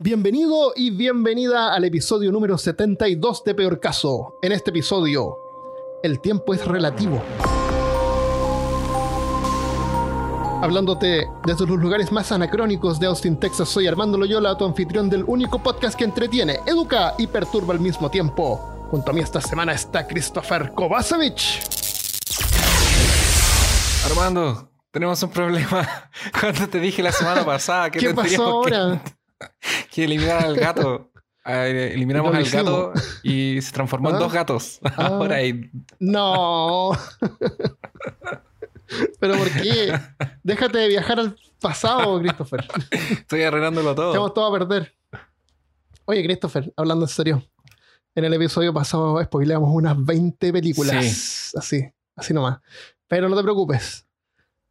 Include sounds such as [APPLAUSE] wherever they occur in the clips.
Bienvenido y bienvenida al episodio número 72 de Peor Caso. En este episodio, el tiempo es relativo. Hablándote desde los lugares más anacrónicos de Austin, Texas, soy Armando Loyola, tu anfitrión del único podcast que entretiene, educa y perturba al mismo tiempo. Junto a mí esta semana está Christopher Kovacevic. Armando, tenemos un problema. [LAUGHS] Cuando te dije la semana pasada que ¿Qué pasó tendríamos que- [LAUGHS] [LAUGHS] Que, eliminar al gato. Eh, Eliminamos al gato y se transformó Ah. en dos gatos. [LAUGHS] Ahora hay No. ¿Pero por qué? Déjate de viajar al pasado, Christopher. Estoy arreglándolo todo. Echamos todo a perder. Oye, Christopher, hablando en serio. En el episodio pasado spoileamos unas 20 películas. Así, así nomás. Pero no te preocupes.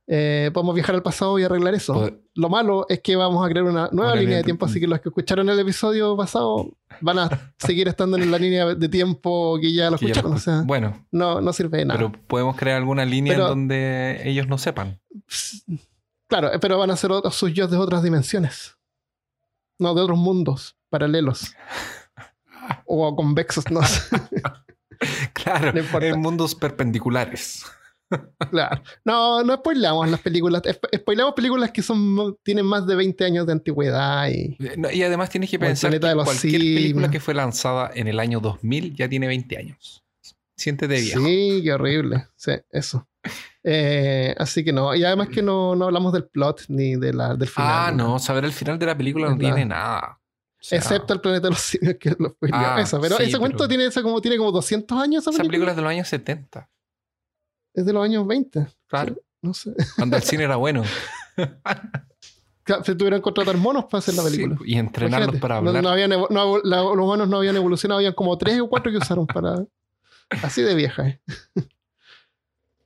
Eh, podemos viajar al pasado y arreglar eso. Pod- Lo malo es que vamos a crear una nueva Una línea de tiempo, así que los que escucharon el episodio pasado van a [LAUGHS] seguir estando en la línea de tiempo que ya lo que escucharon. O sea, Bueno, no, no sirve de nada. pero podemos crear alguna línea Pero- en donde ellos no sepan. Claro, eh, pero van a ser otros sus yo de otras dimensiones. No, de otros mundos paralelos. [LAUGHS] O convexos, no sé. [LAUGHS] Claro, No en mundos perpendiculares. [LAUGHS] Claro. No, no spoilamos las películas. Spo- Spoilamos películas que son tienen más de 20 años de antigüedad y. Eh, no, Y además tienes que pensar que cualquier película que fue lanzada en el año 2000 ya tiene 20 años. Siéntete viejo. Sí, qué horrible. Sí, eso. Eh, así que no. Y además que no, no hablamos del plot ni de la, del final. Ah, no, saber el final de la película no tiene nada. O sea, Excepto el planeta de los simios que lo. Ah, Eso, pero sí, ese cuento pero- tiene, esa como, tiene como 200 años. Esa esa película. película es de los años 70. Es de los años 20. Claro. No sé. Cuando el cine era bueno. Se tuvieron que contratar monos para hacer la película. Sí, y entrenarlos Imagínate, para hablar. no habían evo- no, la- los monos no habían evolucionado, habían como tres o cuatro que usaron para. Así de vieja. eh.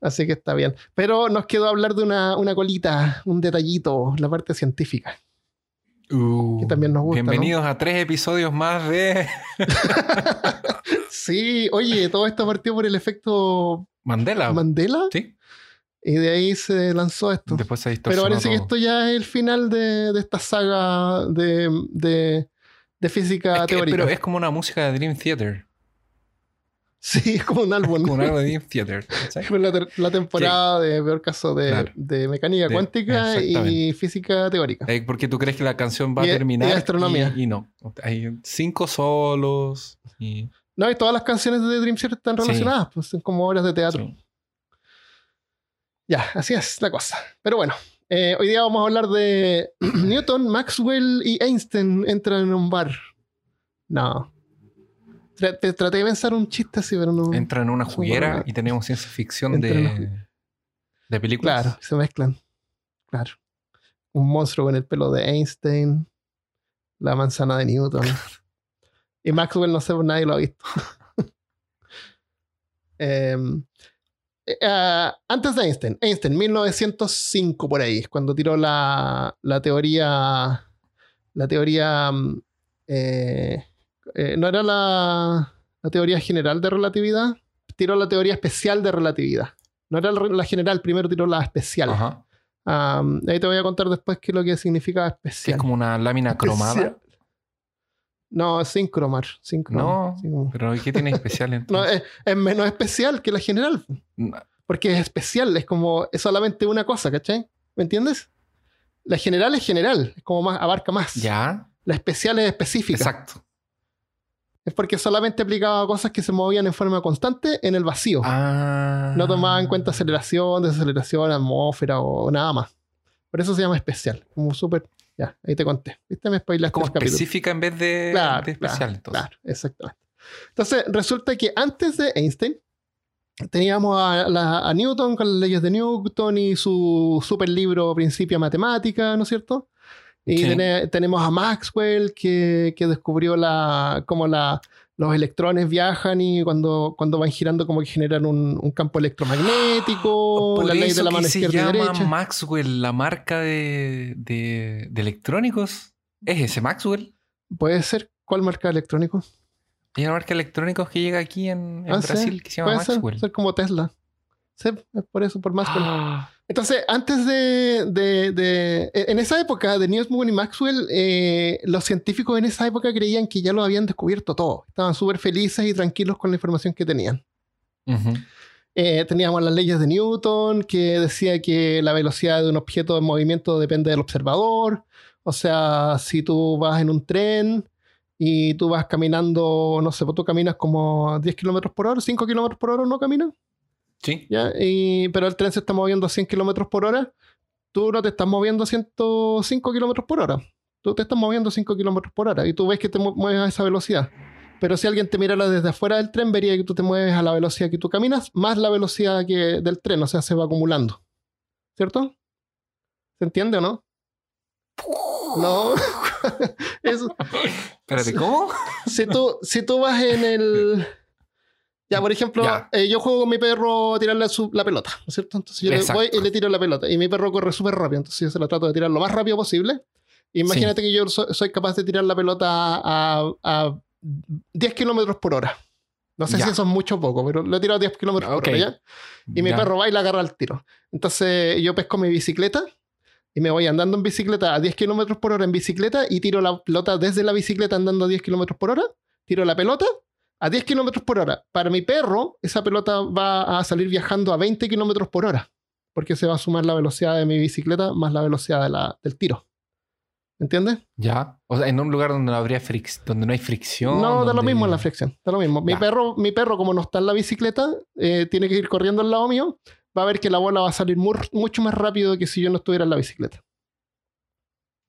Así que está bien. Pero nos quedó hablar de una, una colita, un detallito, la parte científica. Uh, que también nos gusta, Bienvenidos a tres episodios más de [LAUGHS] Sí, oye, todo esto partió por el efecto Mandela. Mandela sí. y de ahí se lanzó esto. Después se Pero parece que esto ya es el final de, de esta saga de, de, de física Es que- teórica. pero es como una música de Dream Theater. Sí, es como un álbum. Como algo de Dream [LAUGHS] Theater. la, la temporada de peor caso de, Claro. de mecánica cuántica y física teórica. Eh, Porque tú crees que la canción va Y- a y terminar. astronomía. Y, y no. Hay cinco solos. Y, No, y todas las canciones de Dream Theater están Sí. relacionadas, pues son como obras de teatro. sí. Ya, así es la cosa. Pero bueno, eh, hoy día vamos a hablar de [CLEARS THROAT] Newton, Maxwell y Einstein entran en un bar. No. Te- traté de pensar un chiste así, pero no. Entra en una juguera y tenemos ciencia ficción Entra de, de películas. Claro, se mezclan. Claro. Un monstruo con el pelo de Einstein, la manzana de Newton. [LAUGHS] y Maxwell, no sé, pues nadie lo ha visto. [LAUGHS] Em, eh, ah, antes de Einstein, Einstein, 1905 por ahí, cuando tiró la, la teoría, la teoría, mm, eh, eh, no era la, la teoría general de relatividad, tiró la teoría especial de relatividad. No era la la general, primero tiró la especial. Ajá. Ahí te voy a contar después qué es lo que significa especial. es como una lámina cromada. Especial. No, sin cromar. Sin cromar. No, pero ¿qué tiene especial [LAUGHS] No, entonces? es, es menos especial que la general. Porque es especial, es como, es solamente una cosa, ¿cachai? ¿Me entiendes? La general es general, es como más, abarca más. ya, La especial es específica. exacto. Es porque solamente aplicaba a cosas que se movían en forma constante en el vacío. Ah. No tomaba en cuenta aceleración, desaceleración, atmósfera o nada más. Por eso se llama especial. Como súper. Ya, ahí te conté. ¿Viste? Me spoilaste como capítulo. específica en vez de, Claro, de especial. claro, entonces. claro, exactamente. Entonces, resulta que antes de Einstein, teníamos a, la- a Newton con las leyes de Newton y su super libro Principia Matemática, ¿no es cierto? Y Sí. tenemos a Maxwell que, que descubrió la, cómo la, los electrones viajan y cuando, cuando van girando como que generan un, un campo electromagnético, [GASPS] Por la ley de la que mano se izquierda y llama. Maxwell, la marca de, de, de electrónicos. ¿Es ese Maxwell? Puede ser, ¿cuál marca de electrónico? Hay una marca de electrónicos que llega aquí en, en Ah, sí, Brasil que se llama Puede ser, Maxwell. ser como Tesla. Sí, es por eso, por Maxwell. Ah, Entonces, antes de, de- de- En esa época de Newton y Maxwell, eh, los científicos en esa época creían que ya lo habían descubierto todo. Estaban súper felices y tranquilos con la información que tenían. Eh, teníamos las leyes de Newton, que decía que la velocidad de un objeto en movimiento depende del observador. O sea, si tú vas en un tren y tú vas caminando, no sé, pues tú caminas como 10 kilómetros por hora, 5 kilómetros por hora, ¿no caminas? Sí. ¿ya? Y, pero el tren se está moviendo a 100 kilómetros por hora, tú no te estás moviendo a 105 kilómetros por hora. Tú te estás moviendo a 5 kilómetros por hora y tú ves que te mu- mueves a esa velocidad. Pero si alguien te mirara desde afuera del tren, vería que tú te mueves a la velocidad que tú caminas, más la velocidad que del tren, o sea, se va acumulando. ¿Cierto? ¿Se entiende o no? No. [LAUGHS] Eso, Espérate, ¿cómo? si tú, si tú vas en el. Ya, por ejemplo, Ya. eh, yo juego con mi perro a tirarle su- la pelota, ¿no es cierto? Entonces yo le Exacto. voy y le tiro la pelota. Y mi perro corre súper rápido, entonces yo se la trato de tirar lo más rápido posible. Imagínate que yo so- soy capaz de tirar la pelota a, a 10 kilómetros por hora. No sé Ya. si eso es mucho o poco, pero lo he tirado a 10 kilómetros Ok. por hora, ¿ya? Y mi Ya. perro va y la agarra al tiro. Entonces yo pesco mi bicicleta y me voy andando en bicicleta a 10 kilómetros por hora en bicicleta y tiro la pelota desde la bicicleta andando a 10 kilómetros por hora. Tiro la pelota a 10 kilómetros por hora. Para mi perro, esa pelota va a salir viajando a 20 kilómetros por hora. Porque se va a sumar la velocidad de mi bicicleta más la velocidad de la- del tiro. ¿Entiendes? Ya. O sea, en un lugar donde no habría fric- donde no hay fricción. No, da lo mismo en la fricción. Da lo mismo. Mi Ya. perro, mi perro, como no está en la bicicleta, eh, tiene que ir corriendo al lado mío. Va a ver que la bola va a salir mu- mucho más rápido que si yo no estuviera en la bicicleta.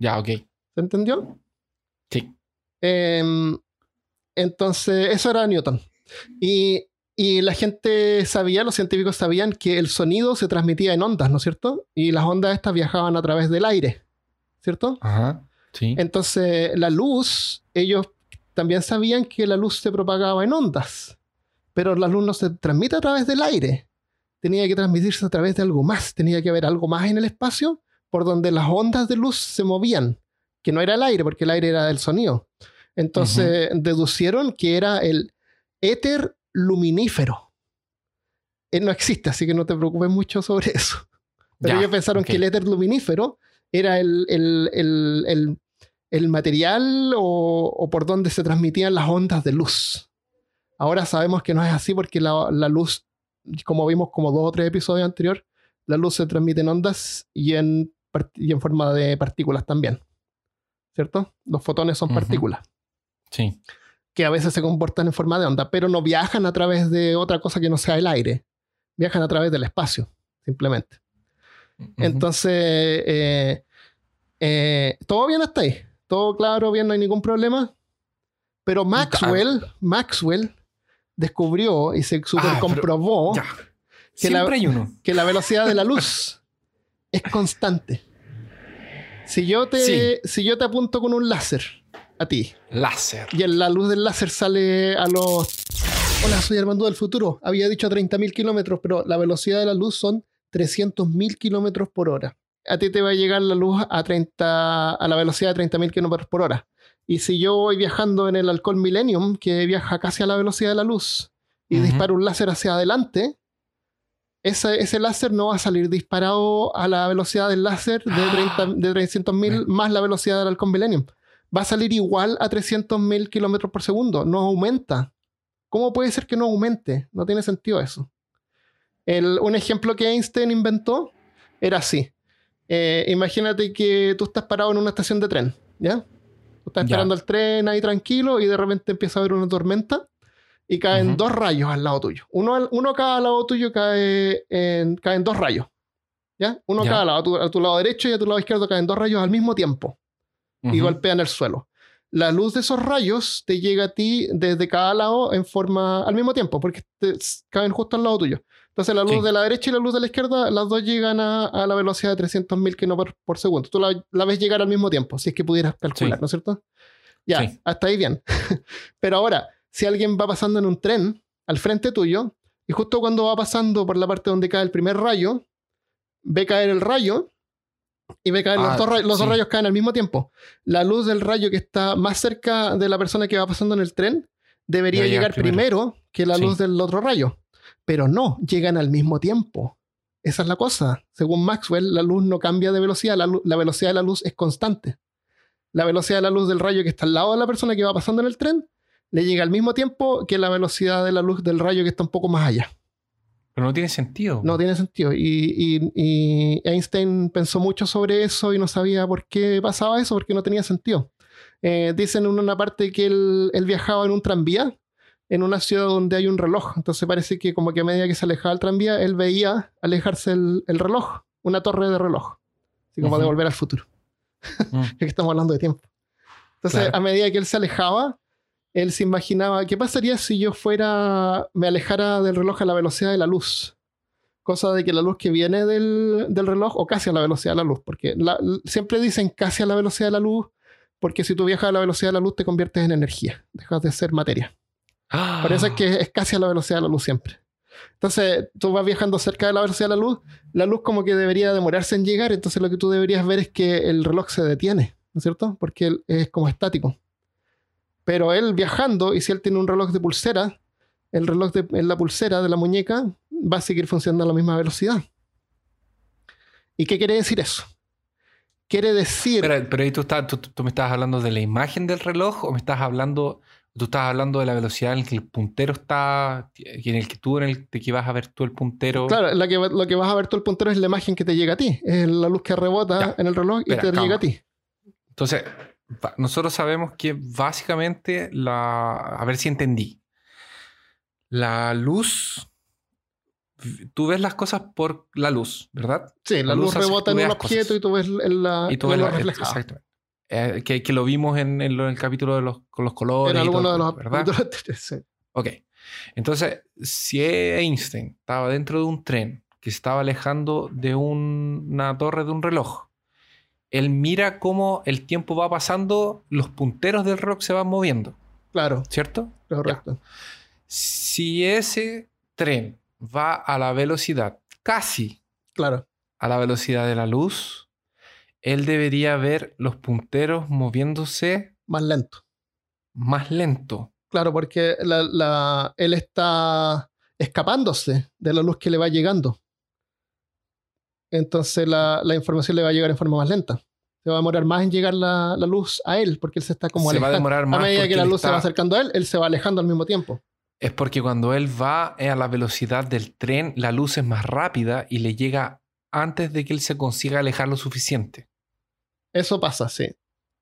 Ya, ok. ¿Se entendió? Sí. Em, entonces, eso era Newton. Y, y la gente sabía, los científicos sabían que el sonido se transmitía en ondas, ¿no es cierto? Y las ondas estas viajaban a través del aire, ¿cierto? Ajá. Sí. Entonces, la luz, ellos también sabían que la luz se propagaba en ondas, pero la luz no se transmite a través del aire. Tenía que transmitirse a través de algo más, tenía que haber algo más en el espacio por donde las ondas de luz se movían, que no era el aire, porque el aire era del sonido. Entonces, deducieron que era el éter luminífero. Él no existe, así que no te preocupes mucho sobre [LAUGHS] eso. Pero Ya, ellos pensaron que el éter luminífero era el, el- el- el- el material o, o por donde se transmitían las ondas de luz. Ahora sabemos que no es así porque la, la luz, como vimos como dos o tres episodios anteriores, la luz se transmite en ondas y en, y en forma de partículas también. ¿Cierto? Los fotones son partículas Sí. que a veces se comportan en forma de onda, pero no viajan a través de otra cosa que no sea el aire. Viajan a través del espacio, simplemente. Entonces, eh, eh, todo bien hasta ahí. Todo claro, bien, no hay ningún problema. Pero Maxwell, Maxwell descubrió y se super Ah, pero- comprobó que la- Siempre hay uno. que la velocidad de la luz [LAUGHS] es constante. Si yo, te, Sí. si yo te apunto con un láser a ti Láser. y en la luz del láser sale a los... Hola, soy Armando del futuro. Había dicho 30.000 kilómetros, pero la velocidad de la luz son 300.000 kilómetros por hora. A ti te va a llegar la luz a, 30, a la velocidad de 30.000 kilómetros por hora. Y si yo voy viajando en el Alcohol Millennium, que viaja casi a la velocidad de la luz, y disparo un láser hacia adelante, ese, ese láser no va a salir disparado a la velocidad del láser de, 30 de 300.000 más la velocidad del Halcón Millennium. Va a salir igual a 300.000 kilómetros por segundo. No aumenta. ¿Cómo puede ser que no aumente? No tiene sentido eso. El- un ejemplo que Einstein inventó era así. Eh, imagínate que tú estás parado en una estación de tren, ¿ya? Tú estás esperando el tren ahí tranquilo y de repente empieza a haber una tormenta y caen dos rayos al lado tuyo. Uno, al- uno cada lado tuyo cae en, caen dos rayos. ¿Ya? Uno Ya. cada lado. A tu, a tu lado derecho y a tu lado izquierdo caen dos rayos al mismo tiempo y Ujú. golpean el suelo. La luz de esos rayos te llega a ti desde cada lado en forma al mismo tiempo, porque te- caen justo al lado tuyo. Entonces la luz Sí. de la derecha y la luz de la izquierda, las dos llegan a, a la velocidad de 300.000 kilómetros por segundo. Tú la, la ves llegar al mismo tiempo, si es que pudieras calcular, Sí. ¿no es cierto? Ya, Sí. hasta ahí bien. [LAUGHS] Pero ahora, si alguien va pasando en un tren al frente tuyo, y justo cuando va pasando por la parte donde cae el primer rayo, ve caer el rayo y ve caer los, Ah, dos, los rayos caen al mismo tiempo. La luz del rayo que está más cerca de la persona que va pasando en el tren debería Debe llegar primero. primero. que la Sí. luz del otro rayo. Pero no, llegan al mismo tiempo. Esa es la cosa. Según Maxwell, la luz no cambia de velocidad, la velocidad de la luz es constante. La velocidad de la luz del rayo que está al lado de la persona que va pasando en el tren le llega al mismo tiempo que la velocidad de la luz del rayo que está un poco más allá. Pero no tiene sentido. No tiene sentido. Y, y- y Einstein pensó mucho sobre eso y no sabía por qué pasaba eso, porque no tenía sentido. Eh, dicen en una parte que él, él viajaba en un tranvía en una ciudad donde hay un reloj. Entonces parece que como que a medida que se alejaba el tranvía, él veía alejarse el, el reloj, una torre de reloj. Así como de Ujú. volver al futuro. Mm. [LAUGHS] Ya que estamos hablando de tiempo. Entonces, Claro. a medida que él se alejaba, él se imaginaba, ¿qué pasaría si yo fuera, me alejara del reloj a la velocidad de la luz? Cosa de que la luz que viene del, del reloj, o casi a la velocidad de la luz, porque siempre dicen casi a la velocidad de la luz, porque si tú viajas a la velocidad de la luz te conviertes en energía, dejas de ser materia. Por eso es que es casi a la velocidad de la luz siempre. Entonces, tú vas viajando cerca de la velocidad de la luz, la luz como que debería demorarse en llegar, entonces lo que tú deberías ver es que el reloj se detiene, ¿no es cierto? Porque es como estático. Pero él viajando, y si él tiene un reloj de pulsera, el reloj de, en la pulsera de la muñeca va a seguir funcionando a la misma velocidad. ¿Y qué quiere decir eso? Quiere decir... Pero, pero ahí tú, estás- tú, tú me estás hablando de la imagen del reloj o me estás hablando, tú estás hablando de la velocidad en la que el puntero está, en el que tú, en el que vas a ver tú el puntero. Claro, la que, lo que vas a ver tú el puntero es la imagen que te llega a ti. Es la luz que rebota Ya. en el reloj y Espera, te calma. llega a ti. Entonces, nosotros sabemos que básicamente la. A ver si entendí. La luz. Tú ves las cosas por la luz, ¿verdad? Sí, la, La luz, rebota en un objeto cosas. y tú ves la, Y tú ves la-. Exactamente. Eh, que, que lo vimos en, en lo- en el capítulo de los, con los colores. En alguno de los ¿verdad? sí. Ok. Entonces, si Einstein estaba dentro de un tren que se estaba alejando de un- una torre de un reloj, él mira cómo el tiempo va pasando, los punteros del reloj se van moviendo, Claro, ¿cierto? correcto. Si ese tren va a la velocidad, casi Claro, a la velocidad de la luz, él debería ver los punteros moviéndose más lento. más lento. Claro, porque la- la- él está escapándose de la luz que le va llegando. Entonces la, la información le va a llegar en forma más lenta. Se va a demorar más en llegar la, la luz a él, porque él se está como se va a alejando. demorar más a medida que la luz se va acercando a él, él se va alejando al mismo tiempo. Es porque cuando él va a la velocidad del tren, la luz es más rápida y le llega antes de que él se consiga alejar lo suficiente. Eso pasa, sí.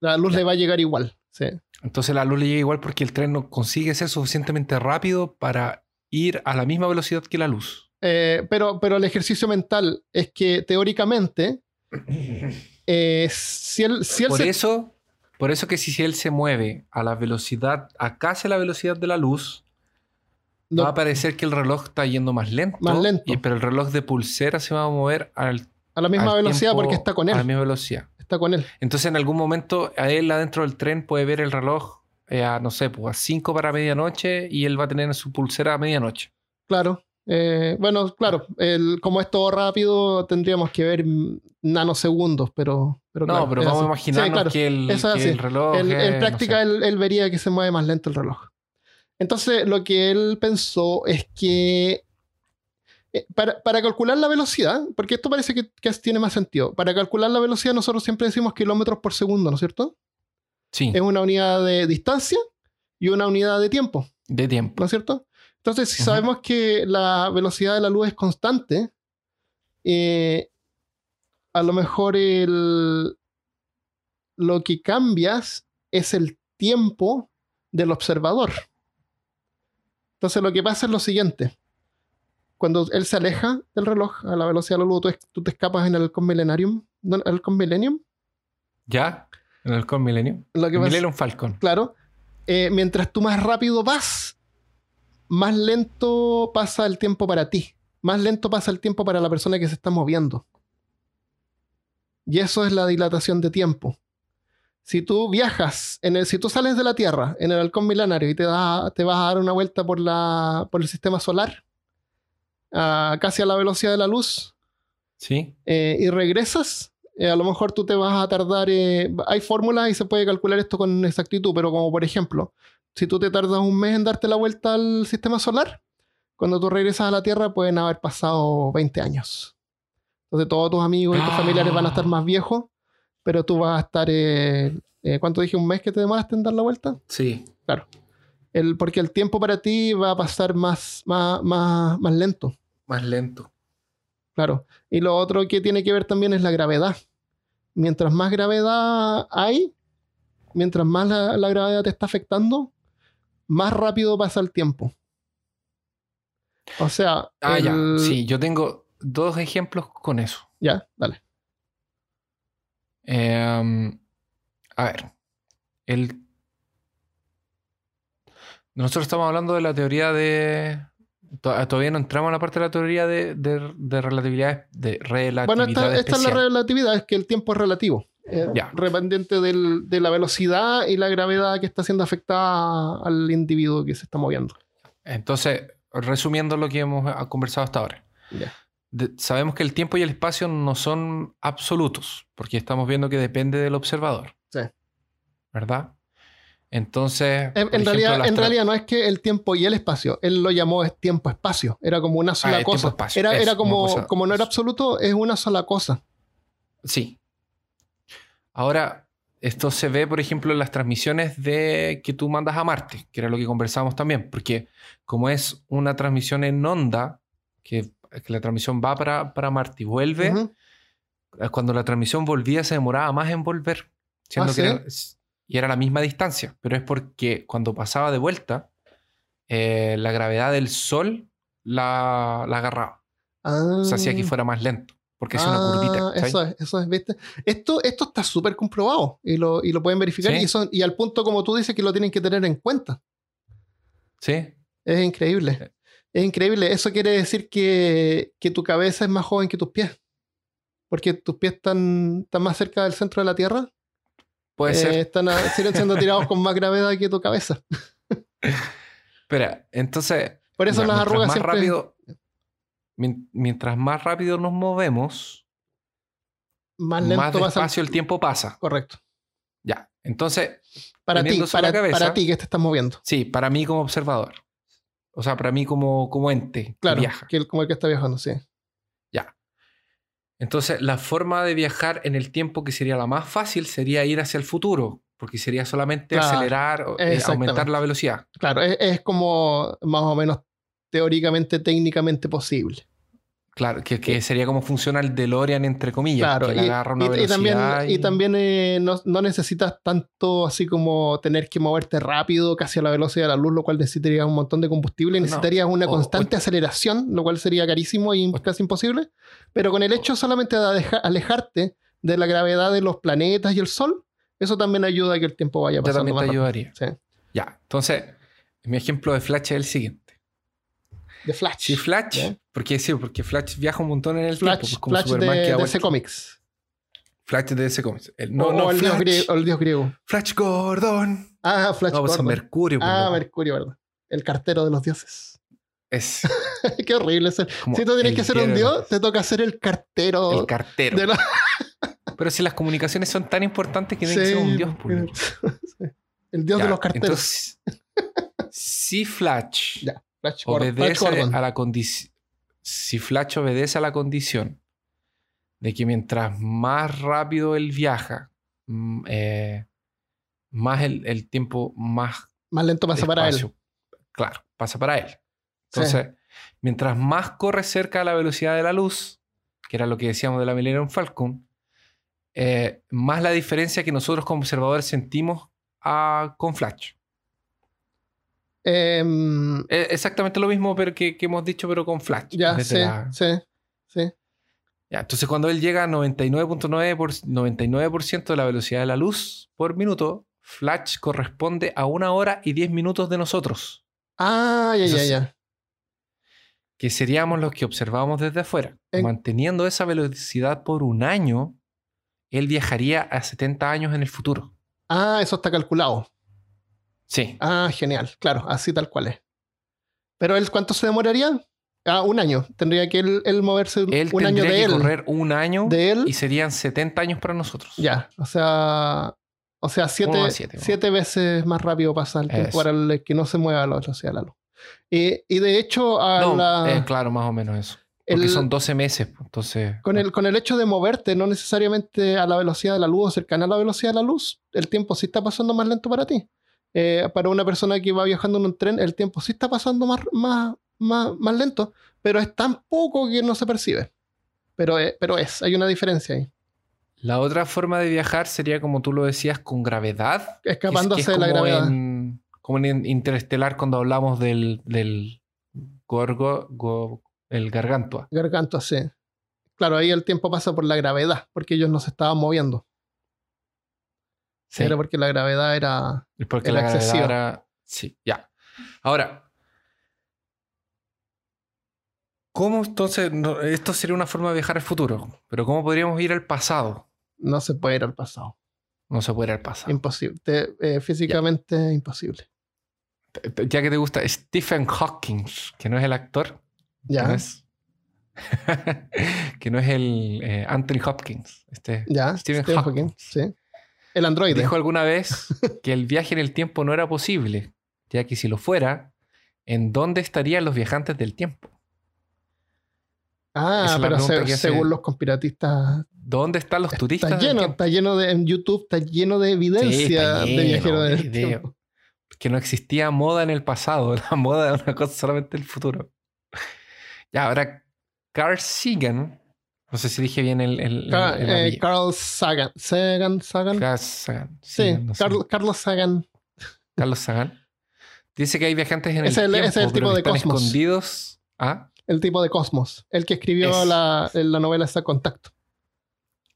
La luz Ya. le va a llegar igual, sí. Entonces la luz le llega igual porque el tren no consigue ser suficientemente rápido para ir a la misma velocidad que la luz. Eh, pero, pero el ejercicio mental es que teóricamente, [LAUGHS] eh, si él, si él Por se- eso, por eso que si él se mueve a la velocidad, a casi la velocidad de la luz, no- va a parecer que el reloj está yendo más lento. Más lento. y- pero el reloj de pulsera se va a mover al, a la misma al velocidad tiempo- porque está con A la él. misma velocidad. Está con él. Entonces, en algún momento, a él adentro del tren puede ver el reloj eh, a, no sé, pues a 5 para medianoche y él va a tener su pulsera a medianoche. Claro. Eh, bueno, claro, el- como es todo rápido, tendríamos que ver nanosegundos, pero, pero No, claro, pero vamos a imaginarnos Sí, claro. que, el, eso es que así. el reloj. Es, en no práctica, sé. él, él vería que se mueve más lento el reloj. Entonces, lo que él pensó es que eh, para, para calcular la velocidad, porque esto parece que, que tiene más sentido, para calcular la velocidad nosotros siempre decimos kilómetros por segundo, ¿no es cierto? Sí, Es una unidad de distancia y una unidad de tiempo. de tiempo. ¿no es cierto? Entonces, si sabemos que la velocidad de la luz es constante, eh, a lo mejor el, lo que cambias es el tiempo del observador. Entonces, lo que pasa es lo siguiente. Cuando él se aleja del reloj a la velocidad de la luz, tú, tú te escapas en el Halcón Millennium. ¿no? ¿El Halcón Millennium? ¿Ya? En el Con Millennium. Lo que pasa- Millennium Falcon. Claro. Eh, mientras tú más rápido vas, más lento pasa el tiempo para ti. Más lento pasa el tiempo para la persona que se está moviendo. Y eso es la dilatación de tiempo. Si tú viajas, en el, si tú sales de la Tierra en el halcón milenario y te, da- te vas a dar una vuelta por, la, por el sistema solar, a- casi a la velocidad de la luz, Sí. eh, y regresas, eh, a lo mejor tú te vas a tardar. eh, hay fórmulas y se puede calcular esto con exactitud, pero como por ejemplo, si tú te tardas un mes en darte la vuelta al sistema solar, cuando tú regresas a la Tierra pueden haber pasado 20 años. Entonces todos tus amigos y tus Ah. familiares van a estar más viejos, pero tú vas a estar, eh, eh, ¿cuánto dije? ¿Un mes que te demoraste en dar la vuelta? Sí. El, porque el tiempo para ti va a pasar más, más, más, más lento, Más lento. claro. Y lo otro que tiene que ver también es la gravedad. Mientras más gravedad hay, mientras más la, la gravedad te está afectando, más rápido pasa el tiempo. O sea, Ah, ya. Sí, yo tengo dos ejemplos con eso. Ya, dale. Eh, a ver. El... Nosotros estamos hablando de la teoría de... to- Todavía no entramos en la parte de la teoría de, de- de relatividad, de relatividad Bueno, esta, esta es la relatividad, es que el tiempo es relativo. Eh, del- de la velocidad y la gravedad que está siendo afectada al individuo que se está moviendo. Entonces, resumiendo lo que hemos ah, conversado hasta ahora. De- sabemos que el tiempo y el espacio no son absolutos, porque estamos viendo que depende del observador. Sí. ¿Verdad? Entonces. En, realidad, en realidad no es que el tiempo y el espacio, él lo llamó es tiempo-espacio, era como una sola es cosa. Era, es era como, cosa- como no era absoluto, es una sola cosa. Sí. Ahora, esto se ve, por ejemplo, en las transmisiones de que tú mandas a Marte, que era lo que conversamos también, porque como es una transmisión en onda, que, que la transmisión va para, para Marte y vuelve, Ujú. cuando la transmisión volvía se demoraba más en volver, siendo Ah, que ¿sí? era, y era la misma distancia, pero es porque cuando pasaba de vuelta, eh, la gravedad del Sol la, la agarraba, Ah, se hacía que fuera más lento, porque es una curvita. Ah, ¿cachai? Eso es, eso es, ¿viste? Esto, esto está súper comprobado y lo, y lo pueden verificar Sí. y, son, y al punto, como tú dices, que lo tienen que tener en cuenta. Sí, Es increíble. Es increíble. Eso quiere decir que, que tu cabeza es más joven que tus pies. Porque tus pies están, están más cerca del centro de la Tierra. puede Eh, ser. Están a- [LAUGHS] siguen siendo tirados con más gravedad que tu cabeza. Espera, entonces. Por eso las arrugas más siempre... rápido, mien- mientras más rápido nos movemos, más lento pasa. despacio el tiempo pasa. Correcto. Ya. Entonces, Para ti, para, cabeza- para ti que te estás moviendo. sí, para mí como observador. O sea, para mí como, como ente que Claro, viaja. que el- como el que está viajando, sí. Ya. Entonces, la forma de viajar en el tiempo que sería la más fácil sería ir hacia el futuro, porque sería solamente Claro, acelerar, o, eh, aumentar la velocidad. Claro, es, es como más o menos teóricamente, técnicamente posible. Claro, que, que sería como funciona el DeLorean, entre comillas, Claro, que y, agarra una y- y también, velocidad y también eh, no, no necesitas tanto así como tener que moverte rápido, casi a la velocidad de la luz, lo cual necesitaría un montón de combustible y No. necesitarías una O- constante aceleración, lo cual sería carísimo y O- casi imposible. Pero con el hecho solamente de aleja- alejarte de la gravedad de los planetas y el Sol, eso también ayuda a que el tiempo vaya ya pasando también te rápido. ayudaría. Sí. Ya, entonces, mi ejemplo de Flash es el siguiente. De Flash. Si Flash, Ya. Porque sí, porque Flash viaja un montón en el Flash, tiempo, pues como Flash Superman de, que de ese cómics. Flash de ese cómic. El- No, o, no, o el dios Flash. griego, o el dios griego. Flash Gordon. Ah, Flash no, pues es Gordon. Mercurio. pues, Ah, loco. Mercurio, ¿verdad? El cartero de los dioses. Es [LAUGHS] Qué horrible ser. como Si tú tienes que ser un dios, te toca ser el cartero El cartero. de los. [LAUGHS] Pero si las comunicaciones son tan importantes que tiene que ser un dios. pues. [LAUGHS] Sí. El dios Ya, de los carteros. Entonces, si Flash Ya, Flash obedece a la condición. Si Flash obedece a la condición de que mientras más rápido él viaja, mm, eh, más el, el tiempo más Más lento pasa para él. Claro, pasa para él. Sí. Entonces, mientras más corre cerca de la velocidad de la luz, que era lo que decíamos de la Millennium Falcon, eh, más la diferencia que nosotros como observadores sentimos ah, con Flash. Em, Eh, exactamente lo mismo pero que, que hemos dicho, pero con Flash. ya, sí, la- sí, sí. Ya, entonces, cuando él llega a 99.9% por 99% de la velocidad de la luz por minuto, Flash corresponde a una hora y 10 minutos de nosotros, Ah, ya, ya, ya. que seríamos los que observamos desde afuera. En- Manteniendo esa velocidad por un año, él viajaría a 70 años en el futuro. Ah, eso está calculado. Sí. Ah, genial. Claro, así tal cual es. Pero él, ¿cuánto se demoraría? Ah, un año. Tendría que él, él moverse Él un año tendría de que él. correr un año De él. y serían 70 años para nosotros. Ya, o sea, o sea, siete, siete, veces más rápido pasa el tiempo Eso. para el que no se mueva a la velocidad de la luz. Y, y de hecho, a No, la- eh, claro, más o menos eso. Porque el- son 12 meses, pues, entonces... con, el, con el hecho de moverte, no necesariamente a la velocidad de la luz o cercana a la velocidad de la luz, el tiempo sí está pasando más lento para ti. Eh, para una persona que va viajando en un tren, el tiempo sí está pasando más, más, más, más lento, pero es tan poco que no se percibe. Pero, es- pero es, hay una diferencia ahí. La otra forma de viajar sería, como tú lo decías, con gravedad. que es- que es Escapándose de la gravedad. en- como en Interestelar cuando hablamos del, del gorgo, go- el gargantua. Gargantua, sí. Claro, ahí el tiempo pasa por la gravedad, porque ellos no se estaban moviendo. Sí, Era porque la gravedad era. porque era la gravedad excesiva. era... Sí, ya. Ahora, ¿cómo entonces... no, esto sería una forma de viajar al futuro, pero ¿cómo podríamos ir al pasado? No se puede ir al pasado. No se puede ir al pasado. Imposible. Te- eh, físicamente imposible. Ya que te gusta Stephen Hawking, que no es el actor, que no Ya, es, [LAUGHS] que no es el eh, Anthony Hopkins. Este, ya. Stephen Stephen Hawking. Hawking, sí. El androide. dijo alguna vez [LAUGHS] que el viaje en el tiempo no era posible, ya que si lo fuera, ¿en dónde estarían los viajantes del tiempo? Ah, pero se- según los conspiratistas, ¿Dónde están los turistas? está lleno, está lleno de. En YouTube está lleno de evidencia de viajeros de del tiempo. Que no existía moda en el pasado, [LAUGHS] la moda es una cosa solamente del futuro. Ya, ahora, Carl Sagan, no sé si dije bien el, el, Ca- el- el eh. Carl Sagan. Sagan, Sagan. Carl Sagan. sí, no. Carl- Carlos Sagan. Carlos Sagan. Dice que hay viajantes en el es el- tiempo, es el tipo de cosmos. escondidos. ¿Ah? El tipo de Cosmos. El que escribió Es- la, la novela esa Contacto.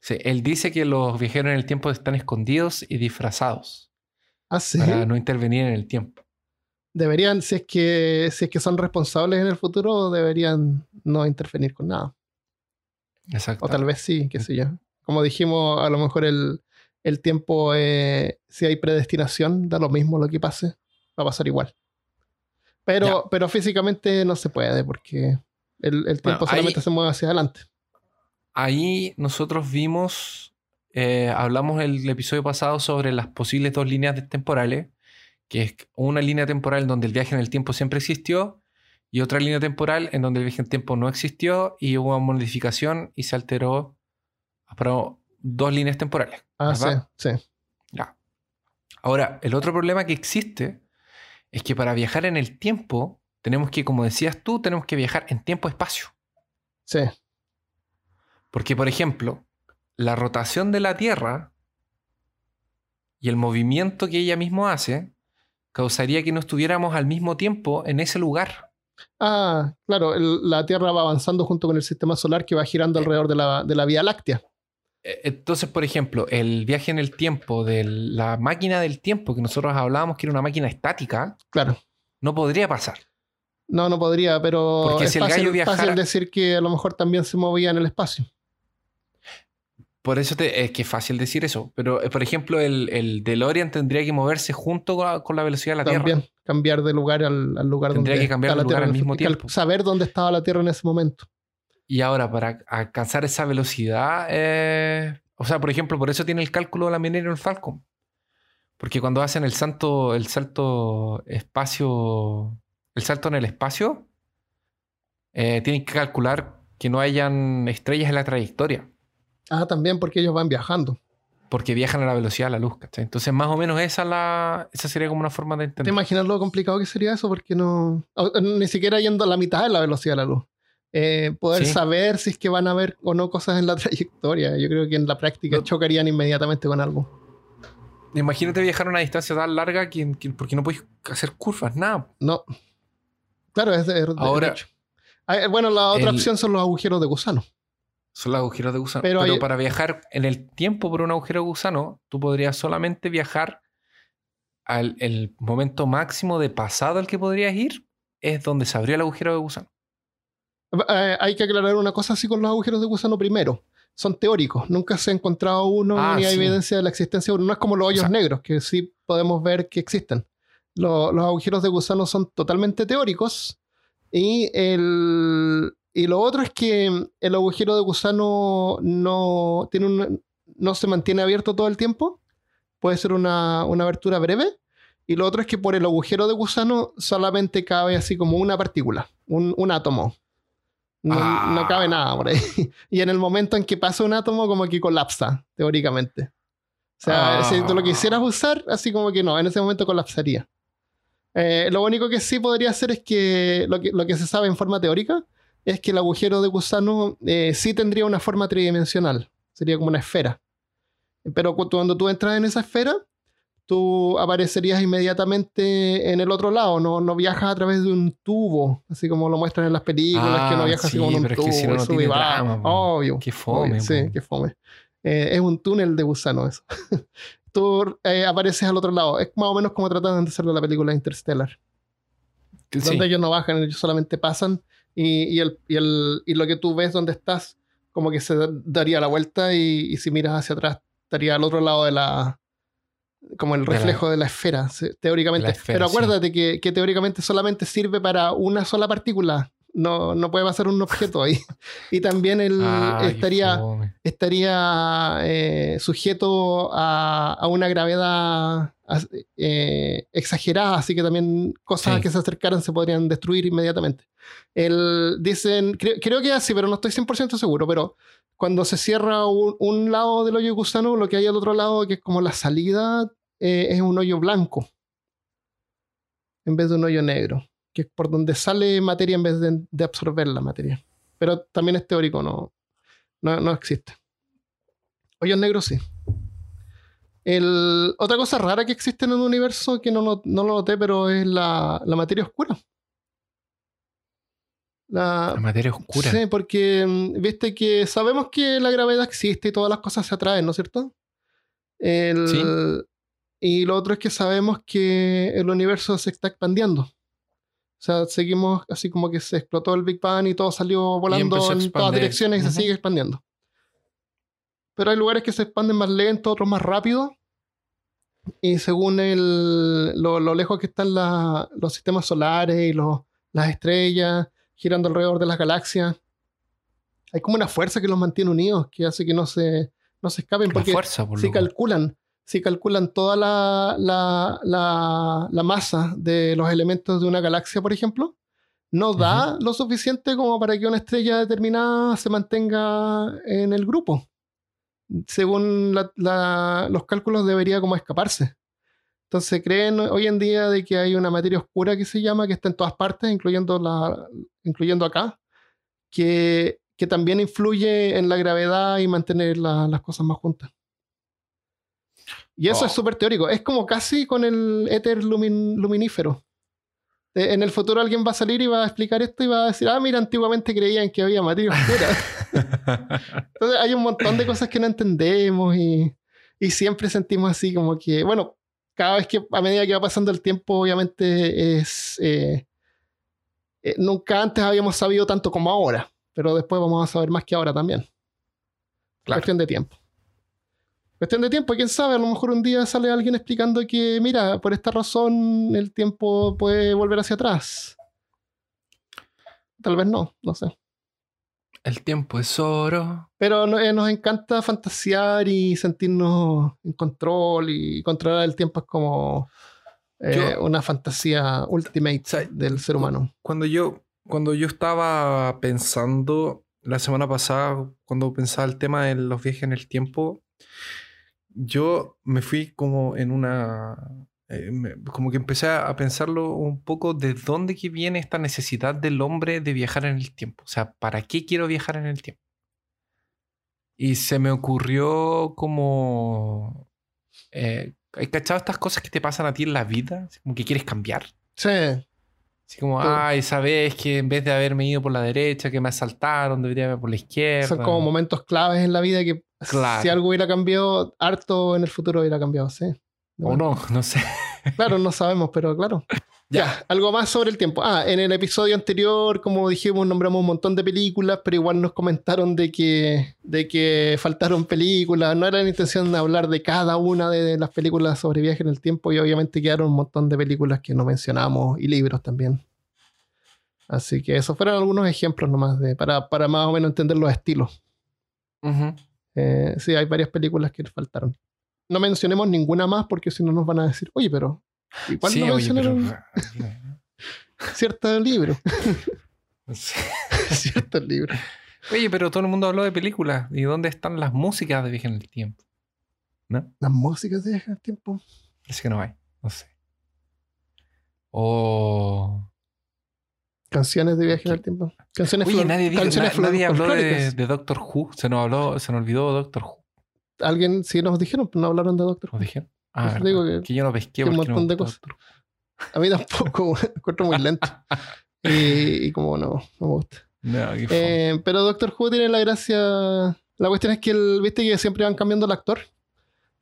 Sí, él dice que los viajeros en el tiempo están escondidos y disfrazados Ah, sí. para no intervenir en el tiempo. Deberían, si es que si es que son responsables en el futuro, deberían no intervenir con nada. Exacto. O tal vez sí, qué sé yo. Como dijimos, a lo mejor el, el tiempo, eh, si hay predestinación, da lo mismo lo que pase, va a pasar igual. Pero, pero físicamente no se puede porque el, el tiempo Bueno, solamente ahí- se mueve hacia adelante. Ahí nosotros vimos, eh, hablamos el episodio pasado sobre las posibles dos líneas de- temporales, que es una línea temporal donde el viaje en el tiempo siempre existió y otra línea temporal en donde el viaje en tiempo no existió y hubo una modificación y se alteró para dos líneas temporales. Ah, ¿verdad? sí, sí. Ya. Ahora, el otro problema que existe es que para viajar en el tiempo tenemos que, como decías tú, tenemos que viajar en tiempo-espacio. Sí. Porque, por ejemplo, la rotación de la Tierra y el movimiento que ella misma hace causaría que no estuviéramos al mismo tiempo en ese lugar. Ah, claro, el- la Tierra va avanzando junto con el sistema solar que va girando alrededor de la, de la Vía Láctea. Eh, Entonces, por ejemplo, el viaje en el tiempo de la máquina del tiempo que nosotros hablábamos que era una máquina estática, Claro. no podría pasar. No, no podría, pero Porque es si el fácil, gallo viajara- fácil decir que a lo mejor también se movía en el espacio. Por eso te- es que es fácil decir eso. Pero, eh, por ejemplo, el, el DeLorean tendría que moverse junto con la, con la velocidad de la Tierra. También cambiar de lugar al, al lugar Tendría donde que cambiar está la lugar Tierra al mismo tiempo. Saber dónde estaba la Tierra en ese momento. Y ahora, para alcanzar esa velocidad, eh, o sea, por ejemplo, por eso tiene el cálculo de la Millennium Falcon. Porque cuando hacen el salto, el salto espacio, el salto en el espacio, eh, tienen que calcular que no hayan estrellas en la trayectoria, Ah, también porque ellos van viajando. porque viajan a la velocidad de la luz. ¿cachai? Entonces, más o menos esa, la, esa sería como una forma de ¿Te entender. imaginas lo complicado que sería eso? Porque no. Ni siquiera yendo a la mitad de la velocidad de la luz. Eh, poder Sí. saber si es que van a haber o no cosas en la [LAUGHS] trayectoria. Yo creo que en la práctica No. chocarían inmediatamente con algo. Imagínate viajar a una distancia tan larga que, que- porque no puedes hacer curvas, nada. No. Claro, es de, Ahora, hecho. Ah, Bueno, la otra el- opción son los agujeros de gusano. Son los agujeros de gusano. Pero Pero, hay- para viajar en el tiempo por un agujero de gusano, tú podrías solamente viajar al el momento máximo de pasado al que podrías ir, es donde se abrió el agujero de gusano. Eh, hay que aclarar una cosa así con los agujeros de gusano primero. Son teóricos. Nunca se ha encontrado uno Ah, ni hay evidencia de la existencia de uno. No es como los hoyos sea- negros, que sí podemos ver que existen. Lo- los agujeros de gusano son totalmente teóricos. Y, el, y lo otro es que el agujero de gusano no, tiene un- no se mantiene abierto todo el tiempo. Puede ser una, una abertura breve. Y lo otro es que por el agujero de gusano solamente cabe así como una partícula, un, un átomo. No, Ah. no cabe nada por ahí. [LAUGHS] Y en el momento en que pasa un átomo, como que colapsa, teóricamente. O sea, Ah. si tú lo quisieras usar, así como que no, en ese momento colapsaría. Eh, lo único que sí podría hacer es que lo, que lo que se sabe en forma teórica es que el agujero de gusano eh, sí tendría una forma tridimensional. Sería como una esfera. Pero cu- cuando tú entras en esa esfera, tú aparecerías inmediatamente en el otro lado. No, no viajas a través de un tubo, así como lo muestran en las películas, que no Ah, viajas así sí, como en un pero es tubo. que si no, no tiene baja. po. Obvio. Qué fome, obvio, sí, qué fome. Eh, es un túnel de gusano eso. [LAUGHS] tú eh, apareces al otro lado. Es más o menos como trataban de hacerlo en la película Interstellar Sí. donde ellos no bajan, ellos solamente pasan y, y el, y, el- y lo que tú ves donde estás, como que se da- daría la vuelta y, y si miras hacia atrás, estaría al otro lado de la. como el De la- reflejo de la esfera, teóricamente. la esfera, Pero sí. acuérdate que, que teóricamente solamente sirve para una sola partícula. No, no puede pasar un objeto ahí. [LAUGHS] Y también qué estaría, fome. estaría eh, sujeto a, a una gravedad eh, exagerada, así que también cosas Sí. que se acercaran se podrían destruir inmediatamente. El, dicen, creo, creo que es así, pero no estoy 100% seguro, pero cuando se cierra un, un lado del hoyo gusano, lo que hay al otro lado, que es como la salida, eh, es un hoyo blanco, en vez de un hoyo negro, que es por donde sale materia en vez de, de absorber la materia. Pero también es teórico, no, no, no existe. Hoyos negros sí. El, otra cosa rara que existe en el universo que no, lo- no lo noté, pero es la, la materia oscura. La, La materia oscura. Sí, porque mm, viste que sabemos que la gravedad existe y todas las cosas se atraen, ¿no es cierto? El- Sí. Y lo otro es que sabemos que el universo se está expandiendo. O sea, seguimos así como que se explotó el Big Bang y todo salió volando en todas direcciones y se sigue expandiendo. Pero hay lugares que se expanden más lento, otros más rápido. Y según el- lo, lo lejos que están la- los sistemas solares y los- las estrellas girando alrededor de las galaxias, hay como una fuerza que los mantiene unidos, que hace que no se, no se escapen. La Porque fuerza, por si loco. calculan, si calculan toda la, la, la- la masa de los elementos de una galaxia, por ejemplo, no da lo suficiente como para que una estrella determinada se mantenga en el grupo. Según los cálculos debería como escaparse. Entonces creen hoy en día de que hay una materia oscura que se llama, que está en todas partes, incluyendo, la, incluyendo acá, que, que también influye en la gravedad y mantener la- las cosas más juntas. Y eso Oh. es súper teórico. Es como casi con el éter lumin- luminífero. Eh, En el futuro alguien va a salir y va a explicar esto y va a decir, ah, mira, antiguamente creían que había materia oscura. [LAUGHS] Entonces hay un montón de [LAUGHS] cosas que no entendemos y, y siempre sentimos así como que, bueno, cada vez que a medida que va pasando el tiempo, obviamente es... eh, eh, nunca antes habíamos sabido tanto como ahora, pero después vamos a saber más que ahora también. Claro. Cuestión de tiempo. Cuestión de tiempo, quién sabe, a lo mejor un día sale alguien explicando que, mira, por esta razón el tiempo puede volver hacia atrás. Tal vez no, no sé. El tiempo es oro. Pero no- eh, nos encanta fantasear y sentirnos en control y controlar el tiempo es como eh, Yo- una fantasía ultimate O sea, del ser humano. Cuando yo, cuando yo estaba pensando la semana pasada, cuando pensaba el tema de los viajes en el tiempo, yo me fui como en una... eh, me- como que empecé a pensarlo un poco de dónde que viene esta necesidad del hombre de viajar en el tiempo. O sea, ¿para qué quiero viajar en el tiempo? Y se me ocurrió como... Eh, ¿Hay cachado estas cosas que te pasan a ti en la vida? Como que quieres cambiar. Sí, Así como, Todo. ay, esa vez que en vez de haberme ido por la derecha, que me asaltaron, debería haber por la izquierda. son como momentos claves en la vida que Claro. si algo hubiera cambiado, harto en el futuro hubiera cambiado, sí. O no, no sé. Claro, no sabemos, pero claro. [LAUGHS] Ya, algo más sobre el tiempo. Ah, en el episodio anterior, como dijimos, nombramos un montón de películas, pero igual nos comentaron de que, de que faltaron películas. No era la intención de hablar de cada una de las películas sobre viaje en el tiempo y obviamente quedaron un montón de películas que no mencionamos y libros también. Así que esos fueron algunos ejemplos nomás de, para, para más o menos entender los estilos. Ujú. Eh, sí, hay varias películas que faltaron. No mencionemos ninguna más porque si no nos van a decir, oye, pero Igual Sí, no pero- [LAUGHS] mencionaron ciertos libros. [LAUGHS] Sí. [LAUGHS] ciertos libros. Oye, pero todo el mundo habló de películas. ¿Y dónde están las músicas de Viaje en el Tiempo? ¿No? Las músicas de Viaje en el tiempo. Parece que no hay. No sé. O. Canciones de viaje en el tiempo. Canciones, Oye, nadie, dijo, canciones na- nadie habló de, de Doctor Who. Se nos habló, se nos olvidó Doctor Who. Alguien, si nos dijeron, no hablaron de Doctor ¿Nos Who. dijeron? Ah, Eso verdad. digo que- que, yo no pesqué que un no montón de cosas. Doctor A mí tampoco, [LAUGHS] me encuentro muy lento. [LAUGHS] Y, y como no, no me gusta. No. Eh, pero Doctor Who tiene la gracia. La cuestión es que el, viste que siempre van cambiando el actor.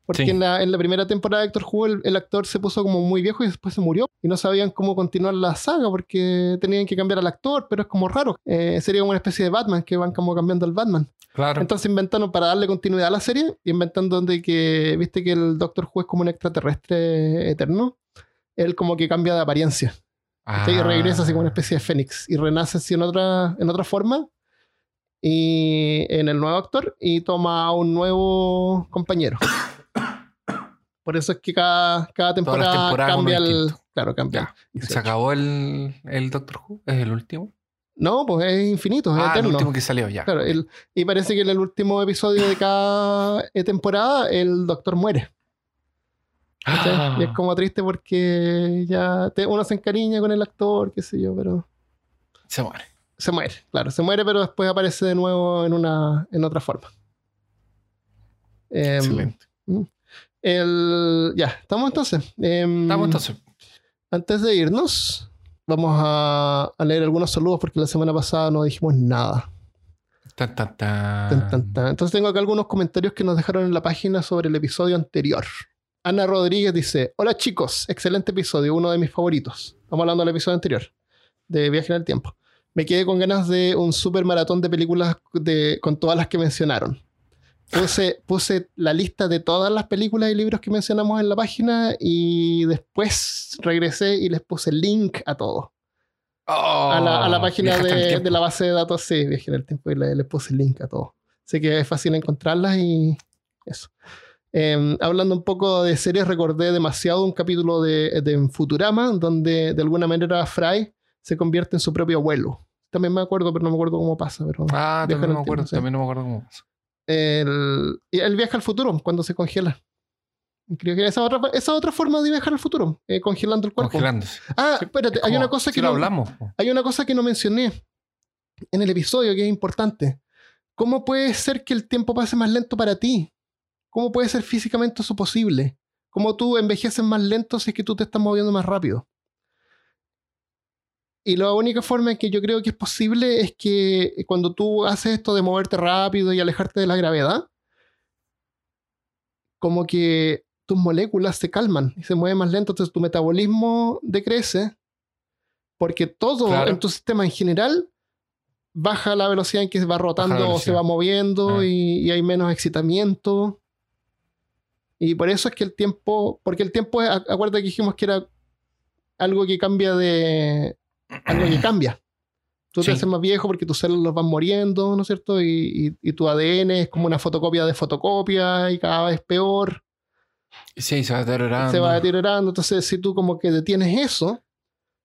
Porque Sí. en, la, en la primera temporada de Doctor Who el, el actor se puso como muy viejo y después se murió. Y no sabían cómo continuar la saga porque tenían que cambiar al actor, pero es como raro. Eh, sería como una especie de Batman que van como cambiando al Batman. claro. Entonces inventaron para darle continuidad a la serie, inventando de que, viste que el Doctor Who es como un extraterrestre eterno. Él como que cambia de apariencia. ¿cachai? Y Ah. regresa así como una especie de fénix y renace así en otra, en otra forma y en el nuevo actor y toma a un nuevo compañero. [COUGHS] Por eso es que cada, cada temporada cambia el. Claro, cambia. Ya. el ¿Se acabó el, el Doctor Who? ¿Es el último? No, pues es infinito, es Ah, el eterno. último que salió, ya. Claro, el- y parece que en el último episodio de cada eh, temporada el doctor muere. Ah. Y es como triste porque ya te- uno se encariña con el actor, qué sé yo, pero Se muere. se muere, claro, se muere, pero después aparece de nuevo en una en otra forma. Em, Excelente. El, ya, estamos entonces. Em, Estamos entonces. Antes de irnos, vamos a, a leer algunos saludos porque la semana pasada no dijimos nada. Tan, tan. Entonces tengo acá algunos comentarios que nos dejaron en la página sobre el episodio anterior. Ana Rodríguez dice, hola chicos, excelente episodio, uno de mis favoritos. Estamos hablando del episodio anterior, de Viaje en el Tiempo. Me quedé con ganas de un super maratón de películas de, con todas las que mencionaron. Puse, puse la lista de todas las películas y libros que mencionamos en la página y después regresé y les puse el link a todo a, la, a la Oh, página de, de la base de datos, sí, viajé en el tiempo y le, le puse el link a todo. Así que es fácil encontrarlas y eso. Eh, hablando un poco de series, recordé demasiado un capítulo de, de Futurama, donde de alguna manera Fry se convierte en su propio abuelo. También me acuerdo, pero no me acuerdo cómo pasa. Pero Ah, también no me acuerdo. tiempo, sí. También no me acuerdo cómo pasa. El, y él viaja al futuro cuando se congela. Creo que esa otra, esa otra forma de viajar al futuro, eh, congelando el cuerpo. Congelándose. Ah, Sí, espérate, Es hay como- una cosa que lo no- hablamos. hay una cosa que no mencioné en el episodio que es importante. ¿Cómo puede ser que el tiempo pase más lento para ti? ¿Cómo puede ser físicamente eso posible? ¿Cómo tú envejeces más lento si es que tú te estás moviendo más rápido? Y la única forma en que yo creo que es posible es que cuando tú haces esto de moverte rápido y alejarte de la gravedad, como que tus moléculas se calman y se mueven más lento, entonces tu metabolismo decrece porque todo Claro. en tu sistema en general baja la velocidad en que se va rotando o se va moviendo Ah. y, y hay menos excitamiento. Y por eso es que el tiempo, porque el tiempo, acuérdate que dijimos que era algo que cambia de, algo que cambia. Tú Sí. te haces más viejo porque tus células van muriendo, ¿no es cierto? Y, y- y tu ADN es como una fotocopia de fotocopia y cada vez peor Sí, se va deteriorando. se va deteriorando. Entonces, si tú como que detienes eso,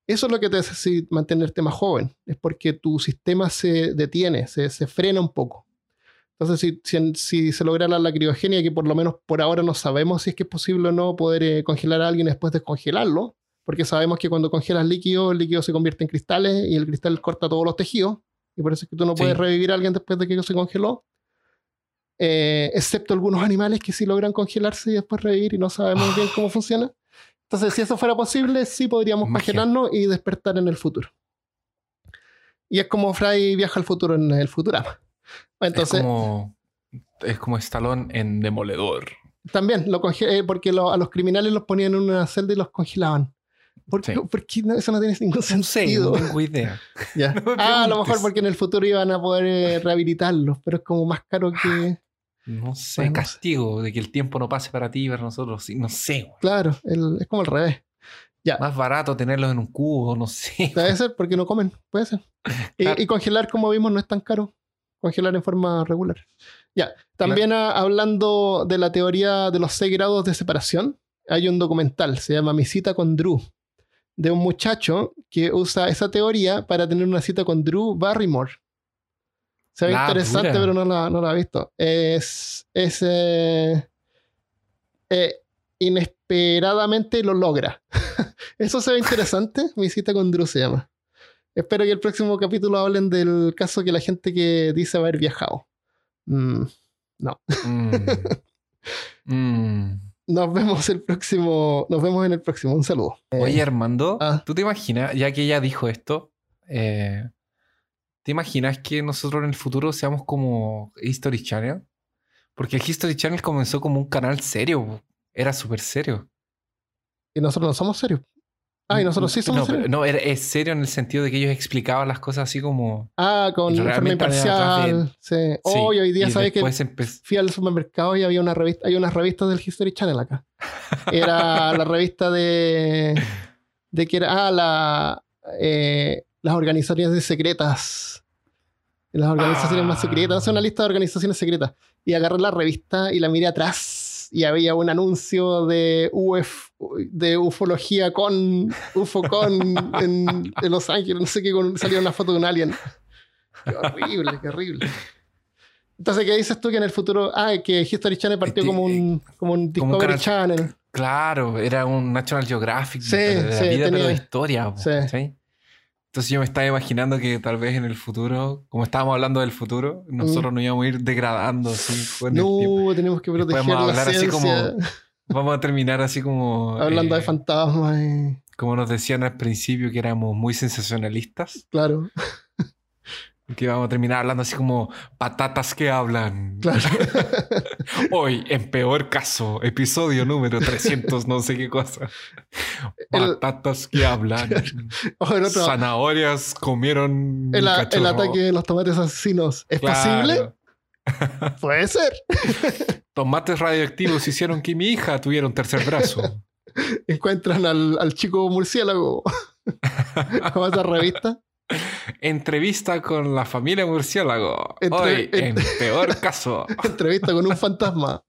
eso es lo que te hace mantenerte más joven. Es porque tu sistema se detiene, se, se frena un poco. Entonces, si, si, si se lograra la criogenia, que por lo menos por ahora no sabemos si es que es posible o no poder eh, congelar a alguien después de congelarlo, porque sabemos que cuando congelas líquido, el líquido se convierte en cristales y el cristal corta todos los tejidos, y por eso es que tú no Sí. puedes revivir a alguien después de que se congeló. Eh, excepto algunos animales que sí logran congelarse y después revivir y no sabemos bien cómo funciona. Entonces, si eso fuera posible, sí podríamos Magia. congelarnos y despertar en el futuro. Y es como Fry viaja al futuro en el Futurama. Entonces, es como. Es como Stallone en Demoledor. también lo eh, porque lo- a los criminales los ponían en una celda y los congelaban. ¿Por qué? Sí. ¿Por qué no? eso no tiene ningún sentido? no tengo idea. [LAUGHS] Ya. [LAUGHS] No me ah, a lo mejor porque en el futuro iban a poder eh, rehabilitarlos, pero es como más caro que. [SIGHS] No sé, Bueno, castigo de que el tiempo no pase para ti y para nosotros. Sí, No sé. güey. Claro, el- es como al revés. Más barato tenerlos en un cubo, no sé. Debe ser porque no comen, puede ser. [LAUGHS] Y, Claro. y congelar, como vimos, no es tan caro. Congelar en forma regular. Ya, también ah, hablando de la teoría de los seis grados de separación, hay un documental, se llama Mi cita con Drew, de un muchacho que usa esa teoría para tener una cita con Drew Barrymore. Se ve La interesante, dura. pero no la, no la he visto. Es, es eh, eh, inesperadamente lo logra. [LAUGHS] Eso se ve interesante. Mi cita con Drew se llama. Espero que el próximo capítulo hablen del caso que la gente que dice haber viajado. Mm, Mm. [LAUGHS] Mm. Nos vemos el próximo. Nos vemos en el próximo. Un saludo. Oye, Armando, ah. ¿tú te imaginas, ya que ella dijo esto, eh, ¿te imaginas que nosotros en el futuro seamos como History Channel? Porque el History Channel comenzó como un canal serio, era súper serio. Y nosotros no somos serios. Ah, y nosotros sí somos no, serios. no, era- es serio en el sentido de que ellos explicaban las cosas así como... Ah, con forma imparcial. Sí. Sí, Hoy, hoy día, ¿sabes que Fui al supermercado y había una revista, hay unas revistas del History Channel acá. [LAUGHS] Era la revista de. de que era. Ah, la. eh, las organizaciones secretas. Las organizaciones más secretas. Es una lista de organizaciones secretas. Y agarré la revista y la miré atrás. Y había un anuncio de UF, de ufología con UFOCon [LAUGHS] en, en Los Ángeles. No sé qué, con, salía una foto de un alien. Qué horrible, qué horrible. Entonces, ¿qué dices tú que en el futuro. Ah, que History Channel partió Este, como un, como un como un Discovery canal- Channel. Claro, era un National Geographic Sí, de la sí, vida, pero tenía- de historia. Sí. Entonces yo me estaba imaginando que tal vez en el futuro, como estábamos hablando del futuro, nosotros nos íbamos a ir degradando así con el tiempo. No, tenemos que proteger la hablar así como- Vamos a terminar así como... Hablando eh, de fantasmas. y- Como nos decían al principio que éramos muy sensacionalistas. Claro, Que vamos a terminar hablando así como patatas que hablan. claro. [LAUGHS] Hoy, en peor caso, episodio número 300, no sé qué cosa. El- Patatas que hablan. [LAUGHS] Zanahorias comieron el, a- el cachorro. ataque de los tomates asesinos. ¿Es Claro. posible? [LAUGHS] Puede ser. Tomates radioactivos hicieron que mi hija tuviera un tercer brazo. Encuentran al, al chico murciélago. Como esa revista. Entrevista con la familia murciélago. Entre- Hoy, en- en peor caso. [LAUGHS] Entrevista con un fantasma.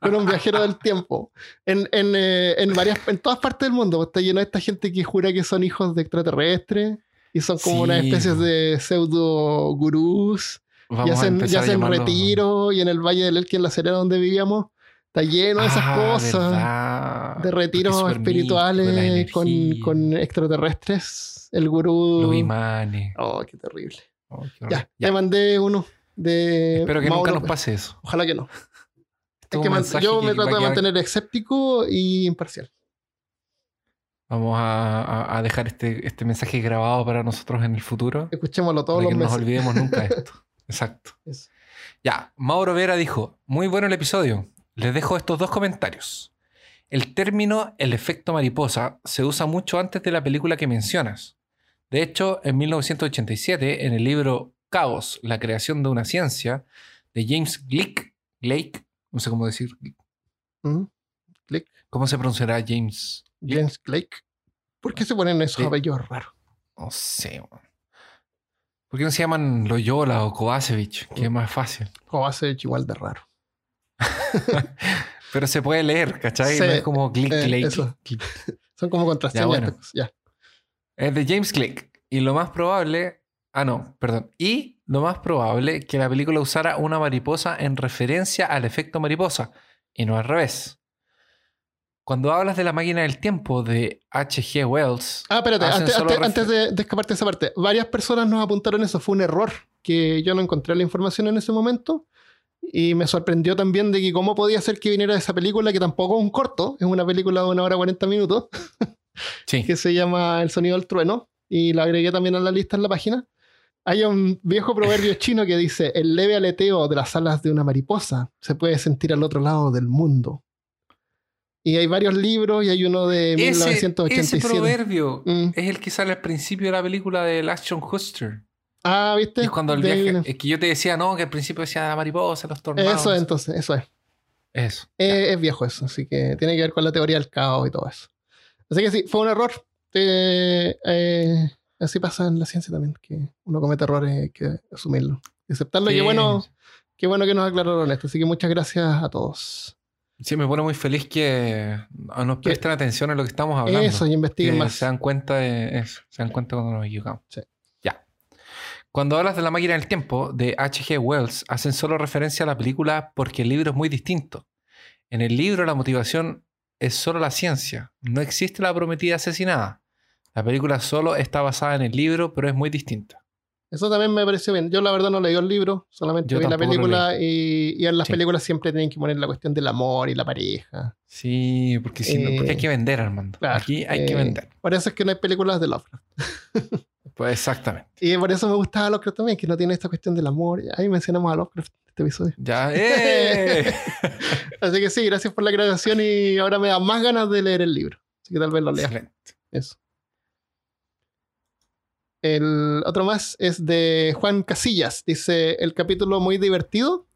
Con un viajero del tiempo. En, en, eh, en varias, en todas partes del mundo pues, está lleno de esta gente que jura que son hijos de extraterrestres. Y son como Sí. unas especies de pseudo gurús. Vamos y hacen, y hacen retiro. Y en el Valle del Elqui, en la Serena donde vivíamos, está lleno de esas Ah, cosas. verdad. De retiros espirituales con, con extraterrestres. El gurú. Los imanes. Oh, qué terrible. Oh, qué Ya, te mandé uno de. Espero que Mauro. nunca nos pase eso. Ojalá que no. Este Es que man- yo que me trato de mantener escéptico y imparcial. Vamos a, dejar este, este mensaje grabado para nosotros en el futuro. Escuchémoslo todos para los que no nos meses. olvidemos nunca de [LAUGHS] esto. Exacto. Eso. Ya, Mauro Vera dijo, muy bueno el episodio. Les dejo estos dos comentarios. El término el efecto mariposa se usa mucho antes de la película que mencionas. De hecho, en 1987, en el libro Caos, la creación de una ciencia, de James Glick, Blake, no sé cómo decir, Mm. Click. ¿cómo se pronunciará James? James Blake. ¿Por qué se ponen esos apellidos raros? No sé. ¿Por qué no se llaman Loyola o Kovacevic? Que es más fácil. Ser igual de raro. [LAUGHS] Pero se puede leer, ¿cachai? Sí, no es como Glick, eh, Glake. Son como contraseñas. Ya, bueno. Ya. Es de James Click. Y lo más probable. Ah, no, perdón. Y lo más probable que la película usara una mariposa en referencia al efecto mariposa. Y no al revés. Cuando hablas de la máquina del tiempo de H.G. Wells. Ah, espérate, antes, antes- de, de escaparte de esa parte, varias personas nos apuntaron eso, fue un error, que yo no encontré la información en ese momento, y me sorprendió también de que cómo podía ser que viniera de esa película, que tampoco es un corto, es una película de una hora 40 minutos, [LAUGHS] Sí. que se llama El sonido del trueno, y la agregué también a la lista en la página. Hay un viejo proverbio [LAUGHS] chino que dice, el leve aleteo de las alas de una mariposa se puede sentir al otro lado del mundo. Y hay varios libros y hay uno de Ese, 1987. ese proverbio Mm. es el que sale al principio de la película de Ashton Kutcher. Ah, ¿viste? Y es cuando el De viaje. Es que yo te decía, no, que al principio decía la mariposa, los tornados. Eso es, entonces, eso es. Eso. Eh, es viejo eso, así que tiene que ver con la teoría del caos y todo eso. Así que sí, fue un error. Eh, eh, así pasa en la ciencia también, que uno comete errores y hay que asumirlo. y Aceptarlo. Y Sí. qué bueno, qué bueno que nos aclararon esto. Así que muchas gracias a todos. Sí, me pone muy feliz que nos presten atención a lo que estamos hablando. Eso, y investiguen más. se dan cuenta de eso, se dan cuenta cuando nos equivocamos. Sí. Ya. Cuando hablas de la máquina del tiempo de H.G. Wells, hacen solo referencia a la película porque el libro es muy distinto. En el libro la motivación es solo la ciencia, no existe la prometida asesinada. La película solo está basada en el libro, pero es muy distinta. Eso también me pareció bien. Yo la verdad no leí el libro, solamente Yo vi la película y, y en las Sí. películas siempre tienen que poner la cuestión del amor y la pareja. Sí, porque, si no- porque hay Eh, que vender, Armando. claro, Aquí hay que eh, vender. Por eso es que no hay películas de Lovecraft. Pues exactamente. [LAUGHS] Y por eso me gustaba Lovecraft también, que no tiene esta cuestión del amor. Ahí mencionamos a Lovecraft este episodio. Ya, [LAUGHS] ¡eh! Así que sí, gracias por la grabación y ahora me da más ganas de leer el libro. Así que tal vez lo lea. Excelente. Eso. El otro más es de Juan Casillas. Dice, el capítulo muy divertido.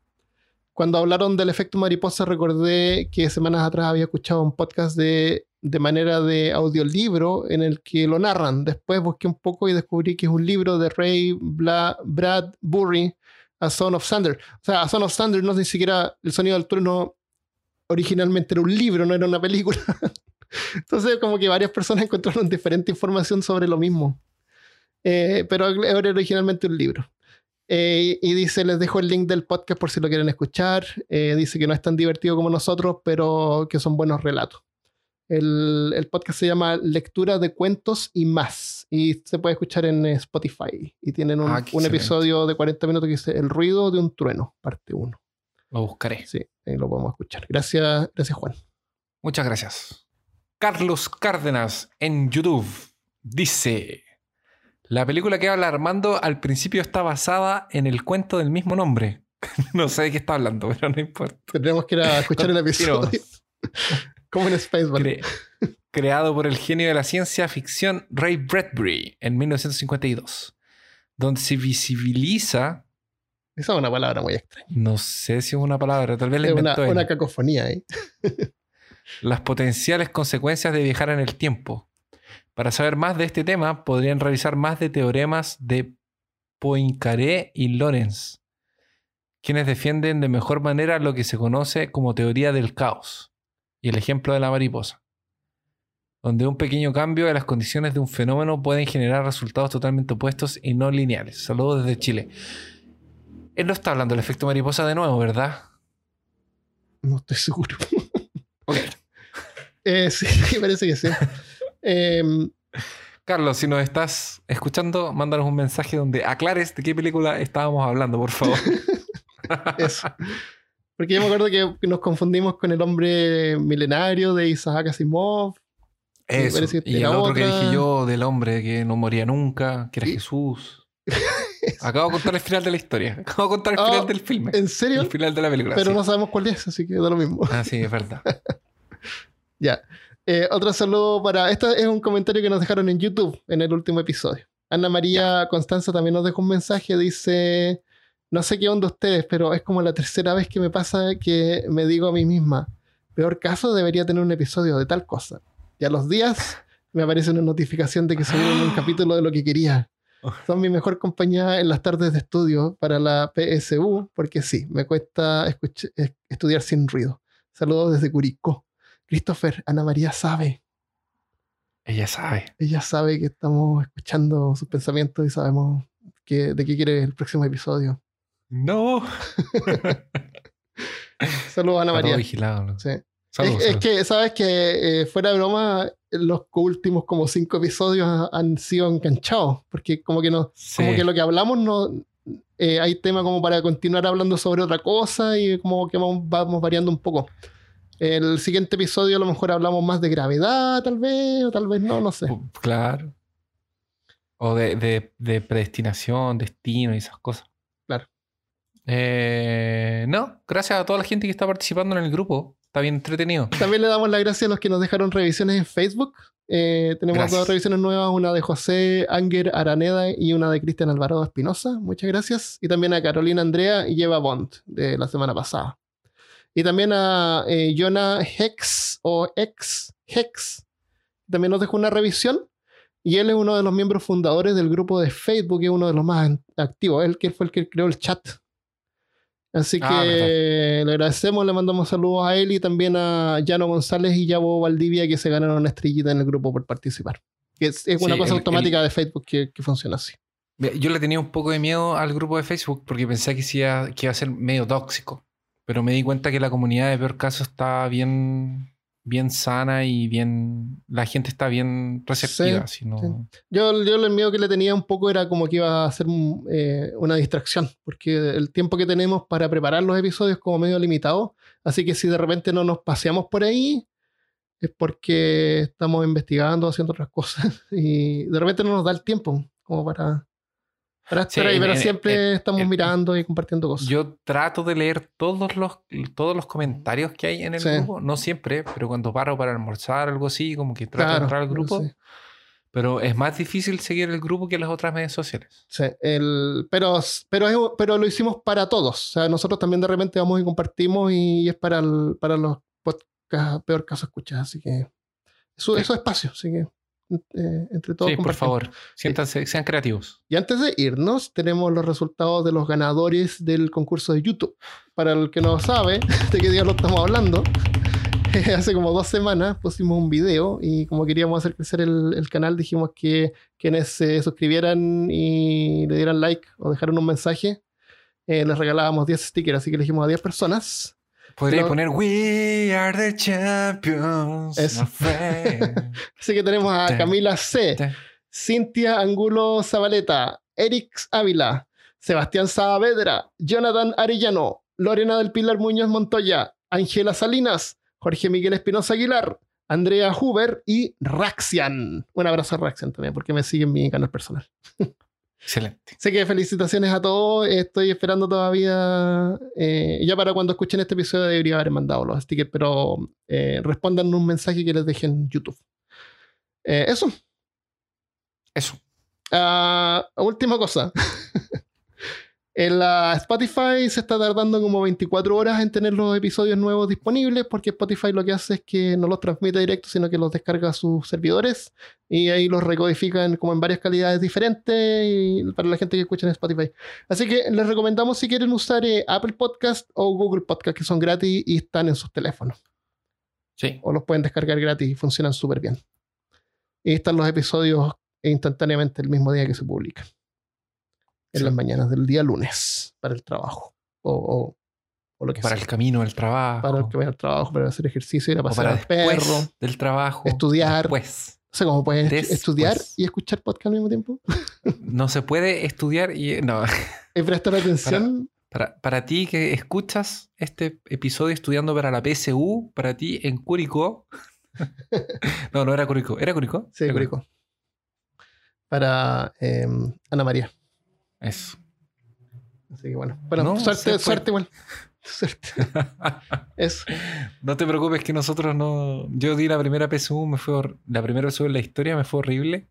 Cuando hablaron del efecto mariposa recordé que semanas atrás había escuchado un podcast de, de manera de audiolibro en el que lo narran. Después busqué un poco y descubrí que es un libro de Ray Bla- Bradbury, A Son of Thunder. O sea, A Son of Thunder no ni siquiera el sonido del trueno originalmente era un libro, no era una película. [LAUGHS] Entonces, como que varias personas encontraron diferente información sobre lo mismo. Eh, pero era originalmente un libro. Eh, y dice, les dejo el link del podcast por si lo quieren escuchar. Eh, dice que no es tan divertido como nosotros, pero que son buenos relatos. El, el podcast se llama Lectura de Cuentos y más. Y se puede escuchar en Spotify. Y tienen un, Ah, un episodio de 40 minutos que dice El ruido de un trueno, parte 1. Lo buscaré. Sí, ahí lo podemos escuchar. Gracias, gracias Juan. Muchas gracias. Carlos Cárdenas en YouTube dice: La película que habla Armando al principio está basada en el cuento del mismo nombre. [LAUGHS] no sé de qué está hablando, pero no importa. Tendremos que ir a escuchar el episodio. Como en Spaceball. Cre- creado por el genio de la ciencia ficción Ray Bradbury en 1952, donde se visibiliza, Esa es una palabra muy extraña. no sé si es una palabra, tal vez la Es una, inventó él, una cacofonía ahí. [LAUGHS] las potenciales consecuencias de viajar en el tiempo. Para saber más de este tema, podrían revisar más de teoremas de Poincaré y Lorenz, quienes defienden de mejor manera lo que se conoce como teoría del caos y el ejemplo de la mariposa, donde un pequeño cambio de las condiciones de un fenómeno pueden generar resultados totalmente opuestos y no lineales. Saludos desde Chile. Él no está hablando del efecto mariposa de nuevo, ¿verdad? No estoy seguro. Ok. [LAUGHS] Eh, sí, [LAUGHS] parece que sí. Em, Carlos, si nos estás escuchando, mándanos un mensaje donde aclares de qué película estábamos hablando, por favor. [LAUGHS] eso. Porque yo me acuerdo que nos confundimos con el hombre milenario de Isaac Asimov. Eso. Y el otro que dije yo, del hombre que no moría nunca, que era Y- Jesús. [LAUGHS] Acabo de contar el final de la historia. Acabo de contar el Ah, final del filme. ¿En serio? El final de la película. Pero sí. no sabemos cuál es, así que da lo mismo. Ah, sí, es verdad. [LAUGHS] Ya. Eh, otro saludo para. Este es un comentario que nos dejaron en YouTube en el último episodio. Ana María Constanza también nos dejó un mensaje. Dice: No sé qué onda ustedes, pero es como la tercera vez que me pasa que me digo a mí misma: Peor caso, debería tener un episodio de tal cosa. Y a los días [LAUGHS] me aparece una notificación de que subieron un [GASPS] capítulo de lo que quería. Son mi mejor compañía en las tardes de estudio para la PSU, porque sí, me cuesta estudiar sin ruido. Saludos desde Curicó. Christopher, Ana María sabe. Ella sabe. Ella sabe que estamos escuchando sus pensamientos y sabemos que, de qué quiere el próximo episodio. No. [LAUGHS] Saludos, Ana Está todo María. vigilado. ¿no? Sí. Saludos, es, que, ¿sabes que Fuera de broma, los últimos como cinco episodios han sido enganchados. Porque como que no, Sí. como que lo que hablamos no eh, hay tema como para continuar hablando sobre otra cosa y como que vamos, vamos variando un poco. El siguiente episodio a lo mejor hablamos más de gravedad, tal vez, o tal vez no, no sé. Claro. O de, de- de predestinación, destino y esas cosas. Eh, no, gracias a toda la gente que está participando en el grupo. Está bien entretenido. También le damos las gracias a los que nos dejaron revisiones en Facebook. Eh, tenemos Gracias. dos revisiones nuevas, una de José Anger Araneda y una de Cristian Alvarado Espinosa. Muchas gracias. Y también a Carolina Andrea y Eva Bond de la semana pasada. Y también a eh, Jonah Hex o Ex Hex. También nos dejó una revisión. Y él es uno de los miembros fundadores del grupo de Facebook, es uno de los más activos. Él que fue el que creó el chat. Así que Ah, verdad. le agradecemos, le mandamos saludos a él y también a Llano González y Yabo Valdivia que se ganaron una estrellita en el grupo por participar. Que es, es una Sí, cosa el- automática de Facebook que, que funciona así. Yo le tenía un poco de miedo al grupo de Facebook porque pensé que, sí iba, que iba a ser medio tóxico. Pero me di cuenta que la comunidad de peor caso está bien, bien sana y bien. La gente está bien receptiva. sí. Yo, yo el miedo que le tenía un poco era como que iba a ser un, eh, una distracción, porque el tiempo que tenemos para preparar los episodios es como medio limitado. Así que si de repente no nos paseamos por ahí, es porque estamos investigando, haciendo otras cosas. [LAUGHS] Y de repente no nos da el tiempo como para, para estar Sí, ahí, pero en- siempre en- estamos en- mirando y compartiendo cosas. Yo trato de leer todos los, todos los comentarios que hay en el Sí. grupo. No siempre, pero cuando paro para almorzar algo así, como que trato de Claro, entrar al grupo. sí. Pero es más difícil seguir el grupo que las otras redes sociales. Sí, el, pero, pero, es- pero lo hicimos para todos. O sea, nosotros también de repente vamos y compartimos y es para, el- para los podcasts peor caso escuchas. Así que eso, Sí. eso es espacio. Así que eh, entre todos sí, por favor, siéntanse, sean creativos. Y antes de irnos, tenemos los resultados de los ganadores del concurso de YouTube. Para el que no sabe [LAUGHS] de qué día lo estamos hablando, [LAUGHS] hace como dos semanas pusimos un video y como queríamos hacer crecer el, el canal, dijimos que quienes se suscribieran y le dieran like o dejaran un mensaje, eh, les regalábamos 10 stickers. Así que elegimos a 10 personas. Podría poner We are the champions. Eso. my friend". [LAUGHS] Así que tenemos a Camila C. Cintia Angulo Zabaleta, Erix Ávila, Sebastián Saavedra, Jonathan Arellano, Lorena del Pilar Muñoz Montoya, Ángela Salinas, Jorge Miguel Espinosa Aguilar, Andrea Huber y Raxian. Un abrazo a Raxian también, porque me sigue en mi canal personal. [LAUGHS] Excelente. Sé que felicitaciones a todos. Estoy esperando todavía. eh, ya para cuando escuchen este episodio debería haber mandado los stickers, pero eh, respondan un mensaje que les deje en YouTube. Eh, eso. Eso. Ah, última cosa. [LAUGHS] en la Spotify se está tardando como 24 horas en tener los episodios nuevos disponibles porque Spotify lo que hace es que no los transmite directo, sino que los descarga a sus servidores y ahí los recodifican como en varias calidades diferentes y para la gente que escucha en Spotify. Así que les recomendamos si quieren usar eh, Apple Podcast o Google Podcast, que son gratis y están en sus teléfonos Sí. o los pueden descargar gratis y funcionan súper bien. Y están los episodios instantáneamente el mismo día que se publican. En Sí. las mañanas del día lunes para el trabajo. O, o- o lo que Para sea. el camino del trabajo. Para el vaya al trabajo, para hacer ejercicio, ir a para al perro. del trabajo. estudiar. Después. O sea, ¿cómo puedes Después. estudiar y escuchar podcast al mismo tiempo? [LAUGHS] No se puede estudiar y. No. Y prestar atención. Para, para ti que escuchas este episodio estudiando para la PSU, para ti en Curicó. [LAUGHS] no, no era Curicó. ¿Era Curicó? Sí, Era Curico. Para eh, Ana María. Eso. Así que bueno. Bueno, No, suerte, suerte, igual. [LAUGHS] Suerte. [LAUGHS] Eso. no te preocupes que nosotros no. Yo di la primera PSU, me fue hor- la primera PSU en la historia, me fue horrible.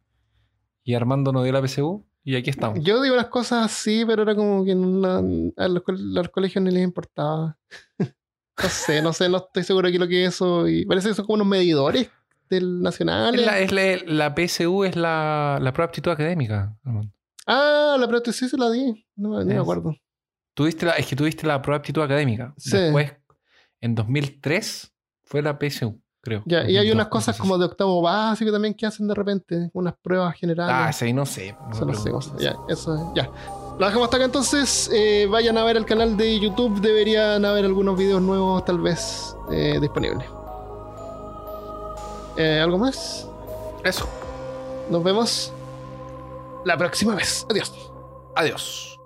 Y Armando no dio la PSU y aquí estamos. Yo digo las cosas así, pero era como que no- a los, co- a los colegios no les importaba. [LAUGHS] No sé, no sé, no estoy seguro de qué lo que es eso. Y parece que son como unos medidores del nacional. Es la, es la- la PSU es la, la prueba de aptitud académica. Armando. Ah, la prótesis se la di. No, no me acuerdo. Tuviste la, es que tuviste la prueba de aptitud académica. Sí. Después, en 2003, fue la PSU, creo. Ya, y hay 2002, unas cosas como de octavo básico también que hacen de repente, unas pruebas Ah, generales. ese ahí no sé. no no sé, preguntes. cosa. Ya, eso, ya. Lo dejamos hasta acá entonces. Eh, vayan a ver el canal de YouTube. Deberían haber algunos videos nuevos, tal vez, eh, disponibles. Eh, ¿Algo más? Eso. Nos vemos la próxima vez. Adiós. Adiós.